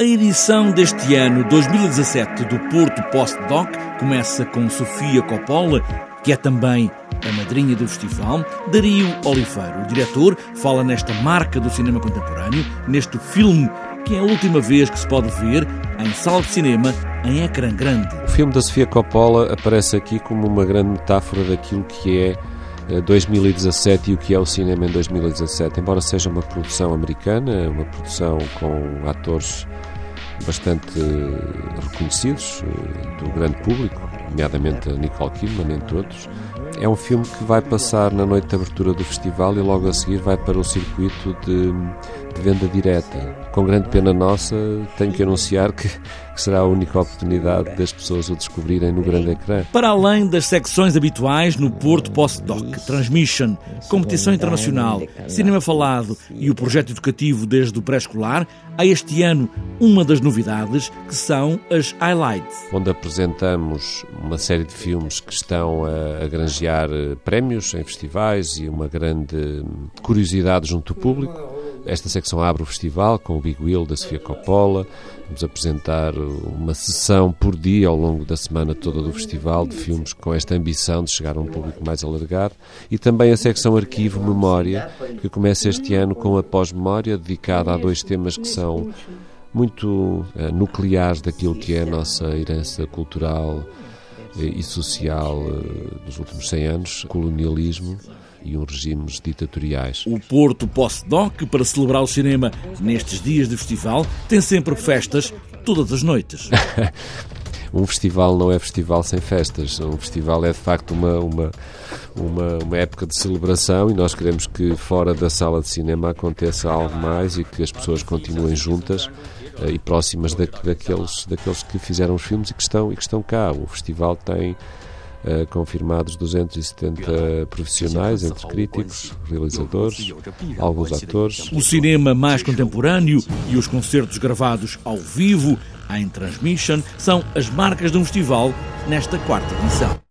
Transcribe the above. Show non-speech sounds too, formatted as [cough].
A edição deste ano 2017 do Porto Postdoc começa com Sofia Coppola, que é também a madrinha do festival. Dario Oliveira, o diretor, fala nesta marca do cinema contemporâneo, neste filme que é a última vez que se pode ver em sala de cinema em ecrã grande. O filme da Sofia Coppola aparece aqui como uma grande metáfora daquilo que é 2017 eh, e o que é o cinema em 2017. Embora seja uma produção americana, uma produção com atores bastante reconhecidos eh, do grande público, nomeadamente a Nicole Kidman, entre outros. É um filme que vai passar na noite de abertura do festival e logo a seguir vai para o circuito de, de venda direta. Com grande pena nossa, tenho que anunciar que, que, será a única oportunidade das pessoas o descobrirem no grande ecrã. Para além das secções habituais no Porto Postdoc, Transmission, competição internacional, cinema falado e o projeto educativo desde o pré-escolar, há este ano uma das novidades que são as highlights. Onde apresentamos uma série de filmes que estão a, a granjear eh, prémios em festivais e uma grande curiosidade junto do público. Esta secção abre o festival com o Big Wheel da Sofia Coppola. Vamos apresentar uma sessão por dia ao longo da semana toda do festival de filmes com esta ambição de chegar a um público mais alargado. E também a secção Arquivo Memória, que começa este ano com a pós-memória, dedicada a dois temas que são muito uh, nucleares daquilo que é a nossa herança cultural e social uh, dos últimos 100 anos, colonialismo e uns regimes ditatoriais. O Porto Postdoc, para celebrar o cinema nestes dias de festival, tem sempre festas todas as noites. [laughs] um festival não é festival sem festas. Um festival é de facto uma, uma, uma, uma, época de celebração e nós queremos que fora da sala de cinema aconteça algo mais e que as pessoas continuem juntas uh, e próximas da, daqueles, daqueles que fizeram os filmes e que estão, e que estão cá. O festival tem Uh, confirmados 270 profissionais, entre críticos, realizadores, alguns atores. O cinema mais contemporâneo e os concertos gravados ao vivo, em transmission, são as marcas de um festival nesta quarta edição.